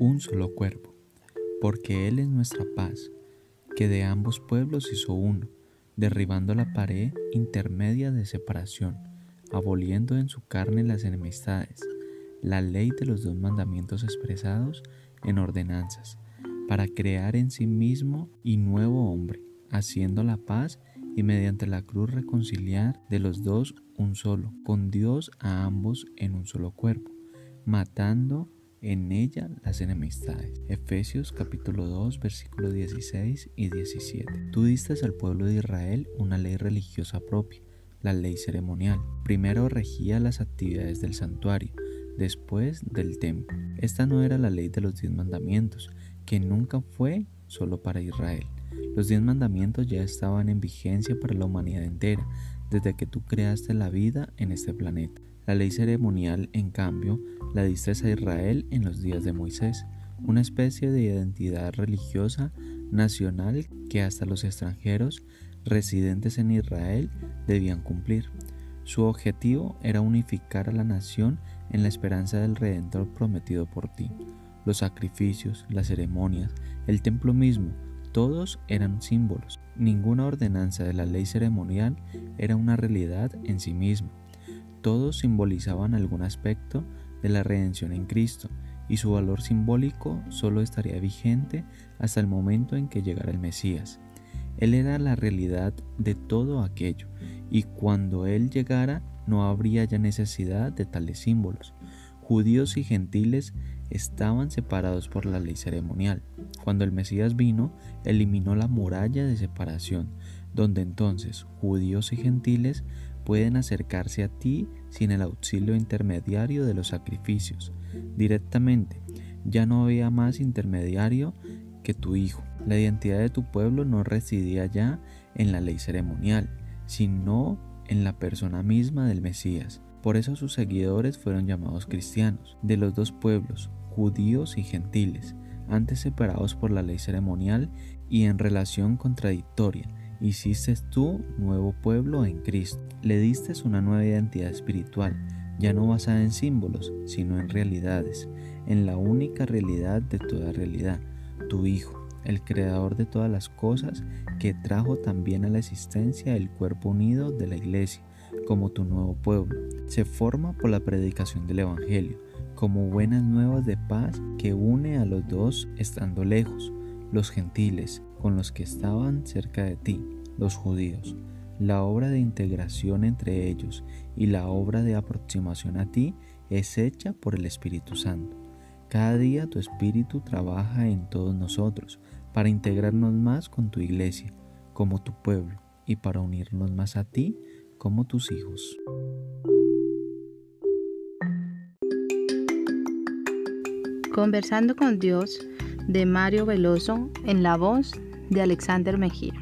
un solo cuerpo, porque Él es nuestra paz, que de ambos pueblos hizo uno, derribando la pared intermedia de separación, aboliendo en su carne las enemistades, la ley de los dos mandamientos expresados en ordenanzas, para crear en sí mismo y nuevo hombre, haciendo la paz y mediante la cruz reconciliar de los dos un solo, con Dios a ambos en un solo cuerpo, matando en ella las enemistades. Efesios capítulo 2 versículos 16 y 17. Tú diste al pueblo de Israel una ley religiosa propia, la ley ceremonial. Primero regía las actividades del santuario, después del templo. Esta no era la ley de los diez mandamientos, que nunca fue solo para Israel. Los diez mandamientos ya estaban en vigencia para la humanidad entera, desde que tú creaste la vida en este planeta. La ley ceremonial, en cambio, la diste a Israel en los días de Moisés, una especie de identidad religiosa nacional que hasta los extranjeros residentes en Israel debían cumplir. Su objetivo era unificar a la nación en la esperanza del Redentor prometido por ti. Los sacrificios, las ceremonias, el templo mismo, todos eran símbolos. Ninguna ordenanza de la ley ceremonial era una realidad en sí misma. Todos simbolizaban algún aspecto de la redención en Cristo y su valor simbólico solo estaría vigente hasta el momento en que llegara el Mesías. Él era la realidad de todo aquello y cuando Él llegara no habría ya necesidad de tales símbolos. Judíos y gentiles estaban separados por la ley ceremonial. Cuando el Mesías vino, eliminó la muralla de separación, donde entonces judíos y gentiles pueden acercarse a ti sin el auxilio intermediario de los sacrificios. Directamente, ya no había más intermediario que tu Hijo. La identidad de tu pueblo no residía ya en la ley ceremonial, sino en la persona misma del Mesías. Por eso sus seguidores fueron llamados cristianos, de los dos pueblos, judíos y gentiles, antes separados por la ley ceremonial y en relación contradictoria. Hiciste tú nuevo pueblo en Cristo. Le diste una nueva identidad espiritual, ya no basada en símbolos, sino en realidades, en la única realidad de toda realidad, tu Hijo, el creador de todas las cosas, que trajo también a la existencia el cuerpo unido de la iglesia, como tu nuevo pueblo. Se forma por la predicación del Evangelio, como buenas nuevas de paz que une a los dos estando lejos, los gentiles con los que estaban cerca de ti, los judíos. La obra de integración entre ellos y la obra de aproximación a ti es hecha por el Espíritu Santo. Cada día tu Espíritu trabaja en todos nosotros para integrarnos más con tu iglesia, como tu pueblo, y para unirnos más a ti como tus hijos. Conversando con Dios de Mario Veloso en la voz de Alexander Mejía.